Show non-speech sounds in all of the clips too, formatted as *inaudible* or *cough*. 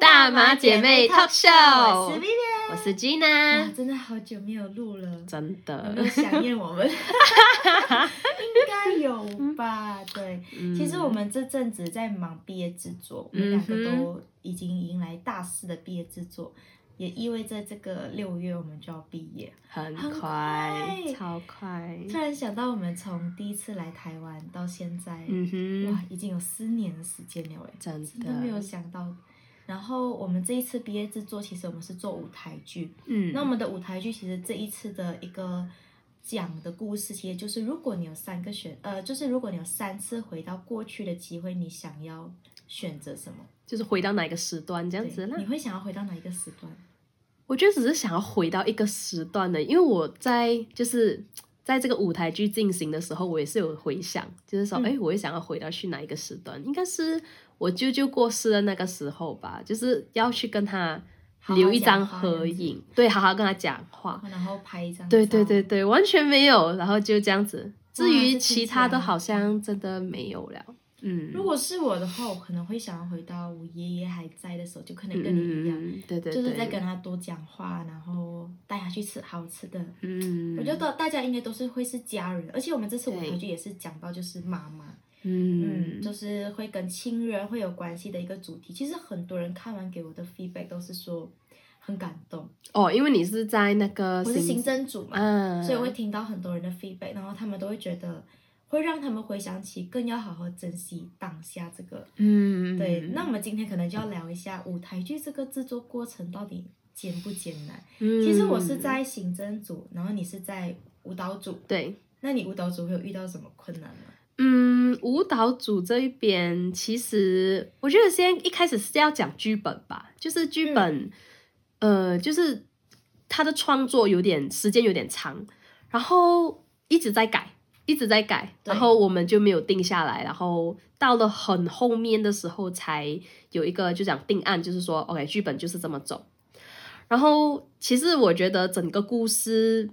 大马姐妹 Talk Show 我是 Vivian，我是 Gina，真的好久没有录了，真有没有的，想念我们？*laughs* 应该有吧？对，嗯。其实我们这阵子在忙毕业制作，我们两个都已经迎来大四的毕业制作，也意味着这个六月我们就要毕业。很很快。快，超快，突然想到，我们从第一次来台湾到现在，嗯哼，哇，已经有四年的时间了哎，真真的没有，想到。然后我们这一次毕业制作，其实我们是做舞台剧。嗯，那我们的舞台剧其实这一次的一个讲的故事，其实就是如果你有三个选，呃，就是如果你有三次回到过去的机会，你想要选择什么？就是回到哪个时段这样子啦你。会想要回到哪一个时段？我觉得只是想要回到一个时段的，因为我在就是在这个舞台剧进行的时候，我也是有回想，就是说，嗯哎、我也想要回到去哪一个时段？应该是我舅舅过世的那个时候吧，就是要去跟他留一张合影，对，好好跟他讲话。然后拍一张。对对对。对，完全没有，然后就这样子。至于其他的，好像真的没有了。嗯，如果是我的话，我可能会想要回到我爷爷还在的时候，就可能跟你一样，嗯，对对对，就是在跟他多讲话，然后带他去吃好吃的。嗯，我觉得大家应该都是会是家人，而且我们这次舞台剧也是讲到就是妈妈，嗯嗯，就是会跟亲人会有关系的一个主题。其实很多人看完给我的 feedback 都是说很感动。哦，因为你是在那个我是行政组嘛，嗯，所以我会听到很多人的 feedback，然后他们都会觉得会让他们回想起更要好好珍惜当下这个。嗯，对，那我们今天可能就要聊一下舞台剧这个制作过程到底艰不艰难。嗯其实我是在行政组，然后你是在舞蹈组，对，那你舞蹈组会有遇到什么困难吗？嗯，舞蹈组这一边，其实我觉得先一开始是要讲剧本吧，就是剧本，呃，就是他的创作有点时间有点长，然后一直在改，一直在改，然后我们就没有定下来，然后到了很后面的时候才有一个就讲定案，就是说 OK，剧本就是这么走。然后其实我觉得整个故事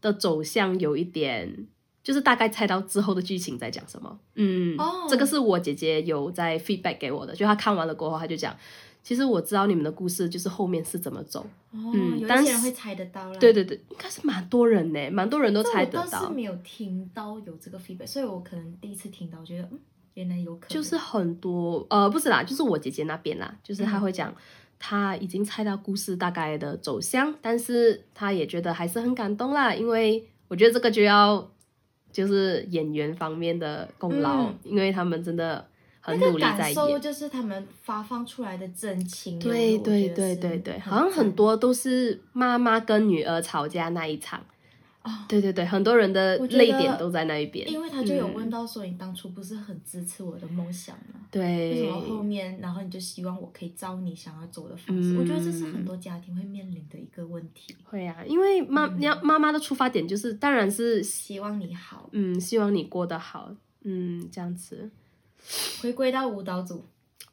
的走向有一点。就是大概猜到之后的剧情在讲什么，嗯，哦这个是我姐姐有在 feedback 给我的，就她看完了过后，她就讲，其实我知道你们的故事就是后面是怎么走，哦，嗯但是有些人会猜得到啦。对对对，应该是蛮多人呢，蛮多人都猜得到我倒是，没有听到有这个 feedback，所以我可能第一次听到，我觉得嗯，原来有可能。就是很多呃不是啦，就是我姐姐那边啦，就是她嗯会讲。她已经猜到故事大概的走向，但是她也觉得还是很感动啦，因为我觉得这个就要就是演员方面的功劳，嗯因为他们真的很那个努力在感受演。就是他们发放出来的真情。对对对对对，好像很多都是妈妈跟女儿吵架那一场。哦对对对，很多人的泪点都在那一边。因为他就有嗯问到说，你当初不是很支持我的梦想吗？对为对，什么后面，然后你就希望我可以照你想要走的方式？嗯我觉得这是很多家庭会面临的一个问题。会啊，因为妈嗯你要妈妈的出发点就是，当然是希望你好，嗯，希望你过得好，嗯，这样子。回归到舞蹈组，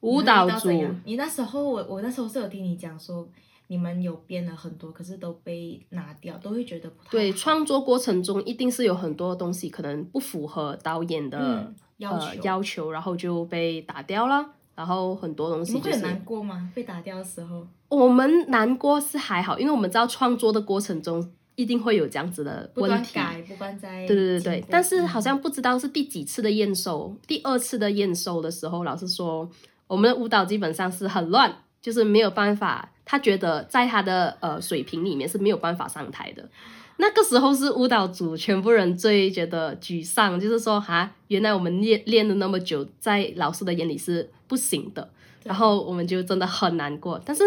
舞蹈组你那时候我我那时候是有听你讲说，你们有编了很多，可是都被拿掉，都会觉得不太对创作过程中，一定是有很多东西可能不符合导演的、嗯要求呃、要求，然后就被打掉了。然后很多东西就是们会很难过吗？被打掉的时候，我们难过是还好，因为我们知道创作的过程中一定会有这样子的问题。断改，不断在对对对对，但是嗯好像不知道是第几次的验收，第二次的验收的时候，老师说我们的舞蹈基本上是很乱，就是没有办法，他觉得在他的呃水平里面是没有办法上台的。那个时候是舞蹈组全部人最觉得沮丧，就是说哈，原来我们练练了那么久，在老师的眼里是不行的，然后我们就真的很难过。但是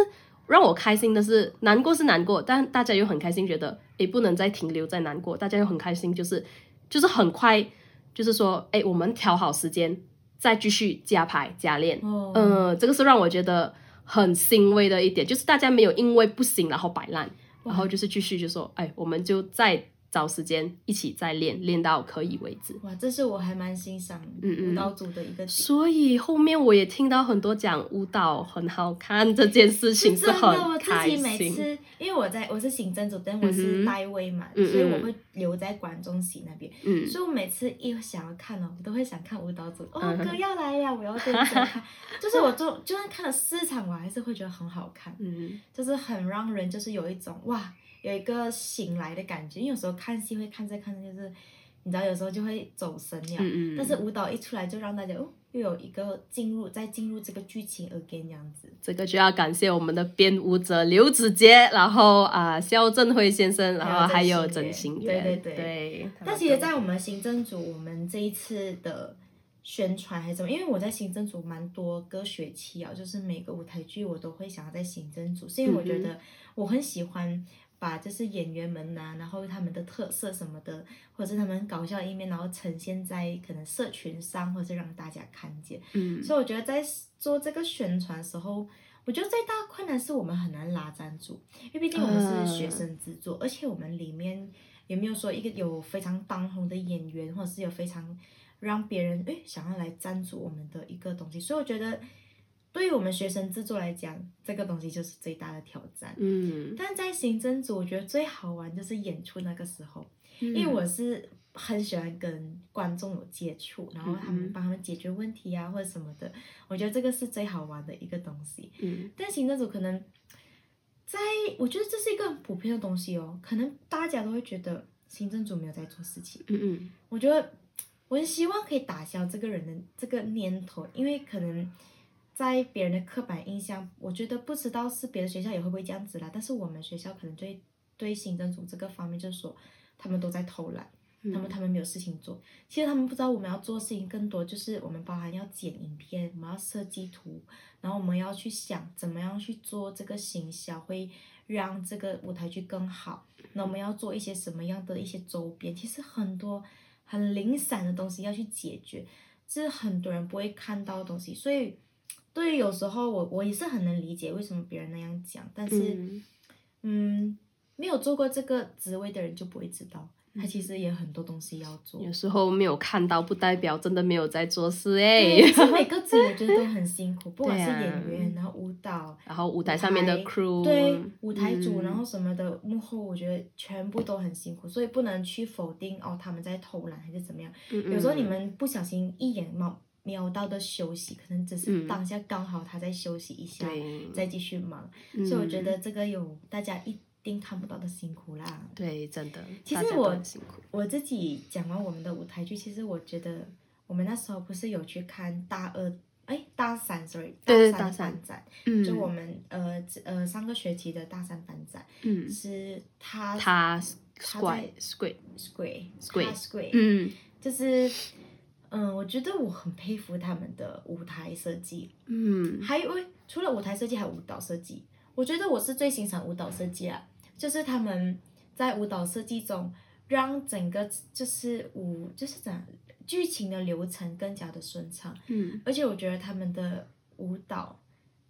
让我开心的是，难过是难过，但大家又很开心，觉得也不能再停留在难过，大家又很开心，就是就是很快，就是说诶我们调好时间，再继续加排加练。哦，嗯，这个是让我觉得很欣慰的一点，就是大家没有因为不行然后摆烂，然后就是继续就说，哎，我们就再找时间一起再练，练到可以为止。哇，这是我还蛮欣赏舞蹈组的一个点。所以后面我也听到很多讲舞蹈很好看这件事情真的，我很自己每。次，因为我在我是行政组，但我是代位嘛，所以我会留在观众席那边。嗯，所以我每次一想要看哦，我都会想看舞蹈组。哦，嗯哼歌要来呀，我要认真看。就是我就就算看了四场，我还是会觉得很好看，嗯就是很让人就是有一种哇，有一个醒来的感觉。因为有时候看戏会看着看着就是，你知道有时候就会走神了。嗯嗯，但是舞蹈一出来，就让大家哦，又有一个进入再进入这个剧情 again 这样子。这个就要感谢我们的编舞者刘子杰，然后啊肖振辉先生，然后还有曾曾心心源源，对对对。但其实，在我们行政组，我们这一次的宣传还是什么？因为我在行政组蛮多个学期啊，就是每个舞台剧我都会想要在行政组，是因为我觉得我很喜欢把就是演员们呐、然后他们的特色什么的，或者是他们搞笑的一面，然后呈现在可能社群上，或者是让大家看见。嗯所以我觉得在做这个宣传的时候，我觉得最大的困难是我们很难拉赞助，因为毕竟我们是学生制作，而且我们里面也没有说一个有非常当红的演员，或者是有非常让别人诶想要来赞助我们的一个东西，所以我觉得对于我们学生制作来讲，这个东西就是最大的挑战。嗯，但在行政组，我觉得最好玩就是演出那个时候，因因为我是很喜欢跟观众有接触，然后他们嗯帮他们解决问题啊或者什么的，我觉得这个是最好玩的一个东西。嗯但行政组可能在，我觉得这是一个很普遍的东西哦，可能大家都会觉得行政组没有在做事情。嗯嗯我觉得我很希望可以打消这个人的这个念头，因为可能在别人的刻板印象，我觉得不知道是别的学校也会不会这样子啦，但是我们学校可能对对行政组这个方面就是说他们都在偷懒。他们他们没有事情做，其实他们不知道我们要做事情更多，就是我们包含要剪影片，我们要设计图，然后我们要去想怎么样去做这个行销，会让这个舞台剧更好。那我们要做一些什么样的一些周边，其实很多很零散的东西要去解决，这是很多人不会看到的东西。所以，对于有时候我我也是很能理解为什么别人那样讲，但是。嗯嗯，没有做过这个职位的人就不会知道，他其实也很多东西要做。有时候没有看到，不代表真的没有在做事对，哎。每个组我觉得都很辛苦，不 *laughs* 管是演员，然后舞蹈，然后舞台上面的 crew，对舞台组，嗯然后什么的幕后，我觉得全部都很辛苦，所以不能去否定哦他们在偷懒还是怎么样。嗯有时候你们不小心一眼瞄瞄到的休息，可能只是嗯。当下刚好他在休息一下，对，再继续忙。嗯。所以我觉得这个有大家一定看不到的辛苦啦。对，真的，其实我我自己讲完我们的舞台剧，其实我觉得我们那时候不是有去看大二，哎，大三，sorry，大三班展，嗯，就我们呃呃上个学期的大三班展，嗯，是他他他 squat 在 squat，square Square square，嗯。就是嗯，我觉得我很佩服他们的舞台设计，嗯还有除了舞台设计，还有舞蹈设计。我觉得我是最欣赏舞蹈设计啊，就是他们在舞蹈设计中，让整个就是舞就是怎样剧情的流程更加的顺畅，嗯而且我觉得他们的舞蹈，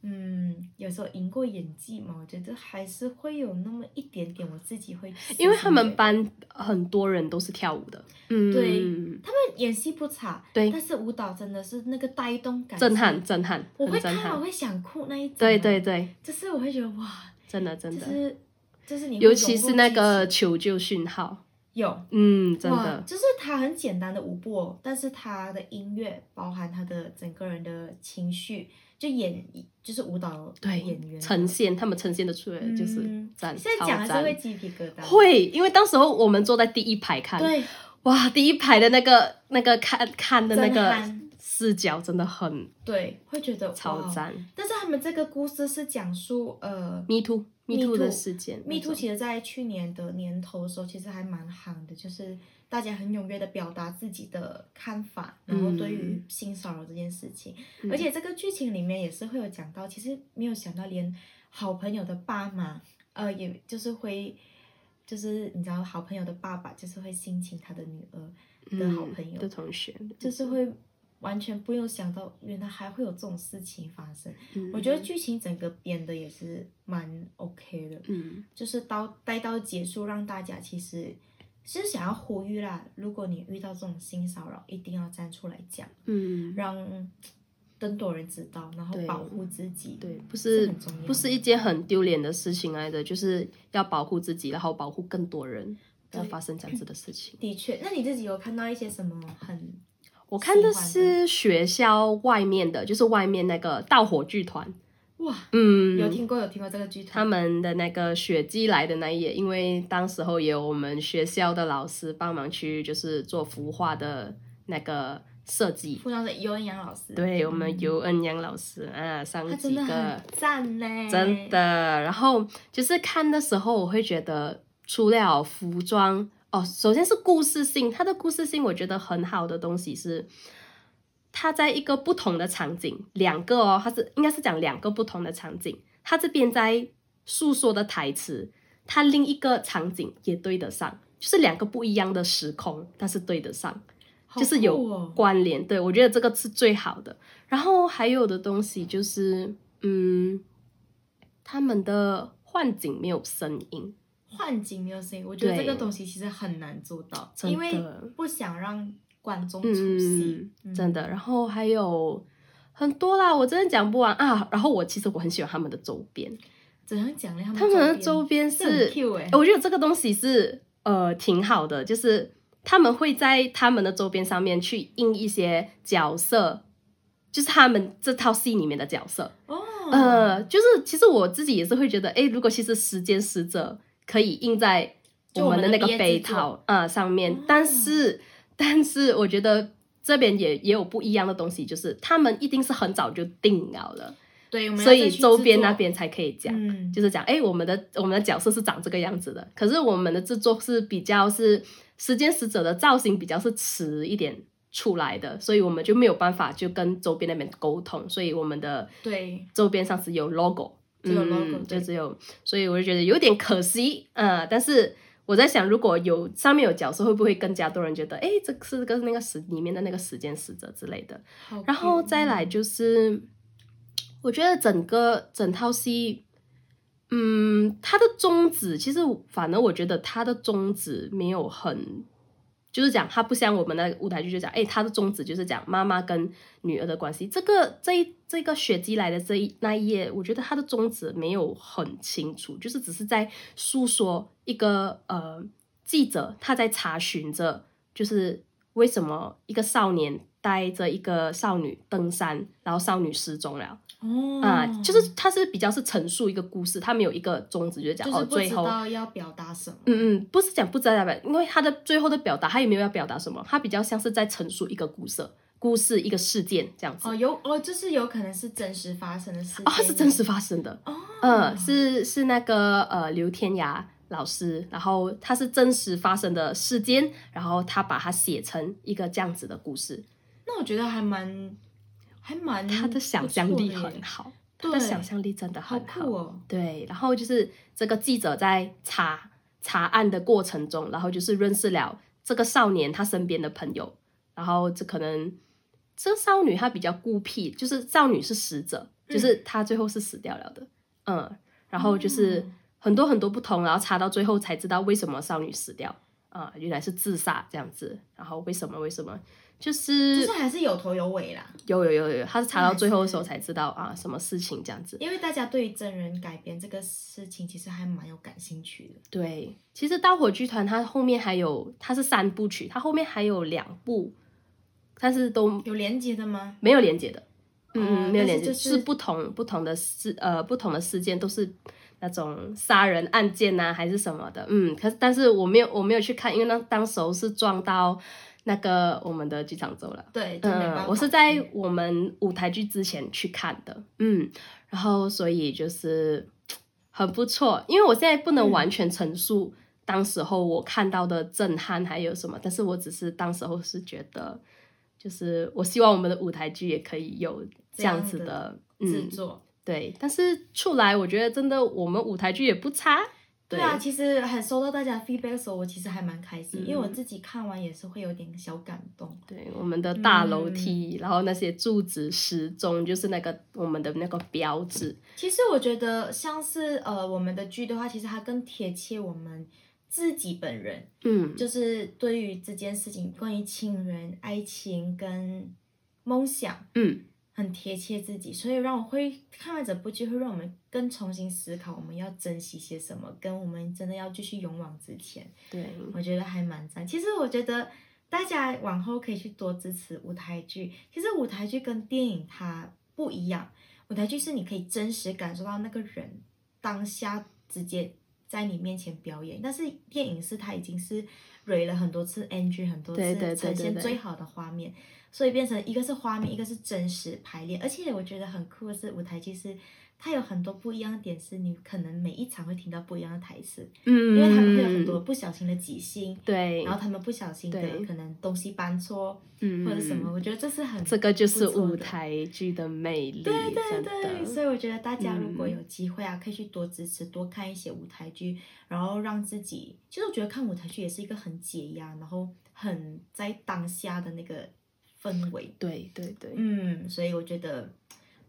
嗯，有时候赢过演技嘛，我觉得还是会有那么一点点，我自己会，因为他们班很多人都是跳舞的，嗯，对他们演戏不差，对。但是舞蹈真的是那个带动感，震撼，震撼，我会看我，会想哭那一种，对对，对，就是我会觉得哇。真的真的，就是就是你尤其是那个求救讯号，有。嗯，真的，就是他很简单的舞步哦，但是他的音乐包含他的整个人的情绪，就演就是舞蹈对演员呈现他们呈现的出来就是嗯，现在讲还是会鸡皮疙瘩，会，因为当时候我们坐在第一排看，对哇，第一排的那个那个看看的那个撼视角真的很对，会觉得超赞。但是他们这个故事是讲述呃 Me too Me Me too 的事件 Me Too 其实，在去年的年头的时候，其实还蛮夯的，就是大家很踊跃的表达自己的看法，然后对于性骚扰这件事情，嗯。而且这个剧情里面也是会有讲到，其实没有想到连好朋友的爸妈，呃，也就是会，就是你知道，好朋友的爸爸就是会性侵他的女儿的好朋友，嗯的同学，就是会完全不用想到，原来还会有这种事情发生。嗯我觉得剧情整个编的也是蛮 OK 的，嗯就是到待到结束，让大家其实其实想要呼吁啦，如果你遇到这种性骚扰，一定要站出来讲，嗯，让更多人知道，然后保护自己。对，不是不是一件很丢脸的事情来的，就是要保护自己，然后保护更多人，不要发生这样子的事情。的确，那你自己有看到一些什么很我看的是学校外面的，就是外面那个盗火剧团，哇？嗯，有听过有听过这个剧团他？们的那个雪姬来的那一页，因为当时候也有我们学校的老师帮忙去，就是做服化的那个设计。服装是尤恩阳老师，对我们尤恩阳老师啊，上他几个赞呢，真的。然后就是看的时候，我会觉得除了服装哦，首先是故事性，它的故事性我觉得很好的东西是，它在一个不同的场景，两个哦，它是应该是讲两个不同的场景，它这边在诉说的台词，它另一个场景也对得上，就是两个不一样的时空，但是对得上。好就是有关联。对我觉得这个是最好的。然后还有的东西就是，嗯，他们的幻景没有声音，幻景没有声音，我觉得这个东西其实很难做到，因为不想让观众出嗯戏，，真的。然后还有很多啦，我真的讲不完啊。然后我其实我很喜欢他们的周边，怎样讲呢？他们的周边是哎，我觉得这个东西是呃挺好的，就是他们会在他们的周边上面去印一些角色，就是他们这套戏里面的角色。哦，呃，就是其实我自己也是会觉得，哎，如果其实时间使者可以印在我我们的那个杯套啊、上面，哦。但是但是我觉得这边也也有不一样的东西，就是他们一定是很早就定好了，对，所以周边那边才可以讲。嗯，就是讲，哎，我们的我们的角色是长这个样子的，可是我们的制作是比较是时间使者的造型比较是迟一点出来的，所以我们就没有办法就跟周边那边沟通，所以我们的对。周边上是有 logo，只有嗯 logo，对就只有，所以我就觉得有点可惜，呃，但是我在想，如果有上面有角色，会不会更加多人觉得，哎，这是个那个时里面的那个时间使者之类的？然后再来就是，我觉得整个整套戏，嗯，它的宗旨其实反而我觉得它的宗旨没有很，就是讲他不像我们那个舞台剧就讲，哎，他的宗旨就是讲妈妈跟女儿的关系。这个这一这个雪姬来的这一那一页，我觉得他的宗旨没有很清楚，就是只是在诉说一个呃记者他在查询着，就是为什么一个少年带着一个少女登山，然后少女失踪了。哦。啊、就是他是比较是陈述一个故事，他没有一个宗旨，就是讲哦最后。要表达什么，嗯嗯，不是讲不知道表，因为他的最后的表达，他也没有要表达什么，他比较像是在陈述一个故事、故事一个事件这样子。哦，有哦，就是有可能是真实发生的事情，哦，是真实发生的，哦，嗯，是是那个呃刘天涯老师，然后他是真实发生的事件，然后他把它写成一个这样子的故事，那我觉得还蛮还蛮他的想象力很好，他的想象力真的好很好。酷哦，对，然后就是这个记者在查查案的过程中，然后就是认识了这个少年他身边的朋友，然后这可能这少女她比较孤僻，就是少女是死者，就是她最后是死掉了的，嗯，然后就是哦很多很多不同，然后查到最后才知道为什么少女死掉啊、原来是自杀这样子，然后为什么为什么就是就是还是有头有尾啦，有有有有，他是查到最后的时候才知道啊什么事情这样子。因为大家对于真人改编这个事情其实还蛮有感兴趣的。对，其实盗火剧团它后面还有，它是三部曲，它后面还有两部，但是都有连接的吗？没有连接的，嗯哦嗯，没有连接，是不同不同的事呃不同的事件都是那种杀人案件呐、还是什么的，嗯，可是但是我没有我没有去看，因为那当时候是撞到那个我们的剧场周了。对，嗯，法我是在我们舞台剧之前去看的，嗯，然后所以就是很不错，因为我现在不能嗯完全陈述当时候我看到的震撼还有什么，但是我只是当时候是觉得，就是我希望我们的舞台剧也可以有这样子的，制，作。对，但是出来我觉得真的我们舞台剧也不差，对啊，其实很收到大家 feedback 的时候，我其实还蛮开心，嗯因为我自己看完也是会有点小感动。对，我们的大嗯楼梯，然后那些柱子、时钟，就是那个我们的那个标志，其实我觉得像是呃我们的剧的话，其实它更贴切我们自己本人，嗯，就是对于这件事情，关于亲人、爱情跟梦想，嗯很贴切自己，所以让我会看完这部剧，会让我们更重新思考我们要珍惜些什么，跟我们真的要继续勇往直前。对，我觉得还蛮赞。其实我觉得大家往后可以去多支持舞台剧。其实舞台剧跟电影它不一样，舞台剧是你可以真实感受到那个人当下直接在你面前表演，但是电影是它已经是蕊了很多次 NG，很多对对对次呈现最好的画面。所以变成一个是画面，一个是真实排练，而且我觉得很酷的是舞台剧是它有很多不一样的点，是你可能每一场会听到不一样的台词，嗯，因为他们会有很多不小心的即兴，对，然后他们不小心的对可能东西搬错嗯或者什么，我觉得这是很这个就是舞台剧的魅力，对对对，所以我觉得大家如果嗯。有机会啊，可以去多支持、多看一些舞台剧，然后让自己，其实我觉得看舞台剧也是一个很解压，然后很在当下的那个氛围。对对对，嗯，所以我觉得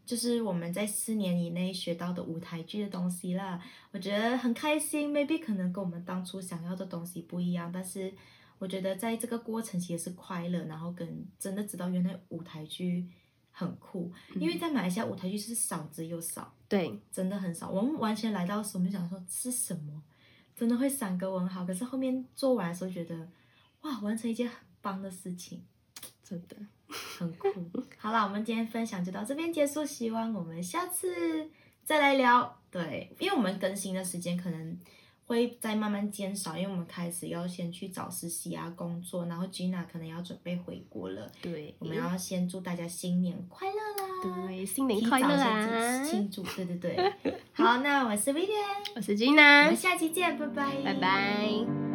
就是我们在四年以内学到的舞台剧的东西啦，我觉得很开心。Maybe 可能跟我们当初想要的东西不一样，但是我觉得在这个过程其实是快乐，然后跟真的知道原来舞台剧很酷，因为在马来西亚舞台剧是少之又少，对，真的很少。我们完全来到的时候，我们就想说是什么，真的会三个问号。可是后面做完的时候，觉得哇，完成一件很棒的事情。真的，很酷。好了，我们今天分享就到这边结束，希望我们下次再来聊。对，因为我们更新的时间可能会再慢慢减少，因为我们开始要先去找实习啊工作，然后 Gina 可能要准备回国了。对，我们要先祝大家新年快乐啦！对，新年快乐啊！庆祝，对对对。*laughs* 好，那我是 Vivian，我是我 Gina，们下期见，拜拜，拜拜。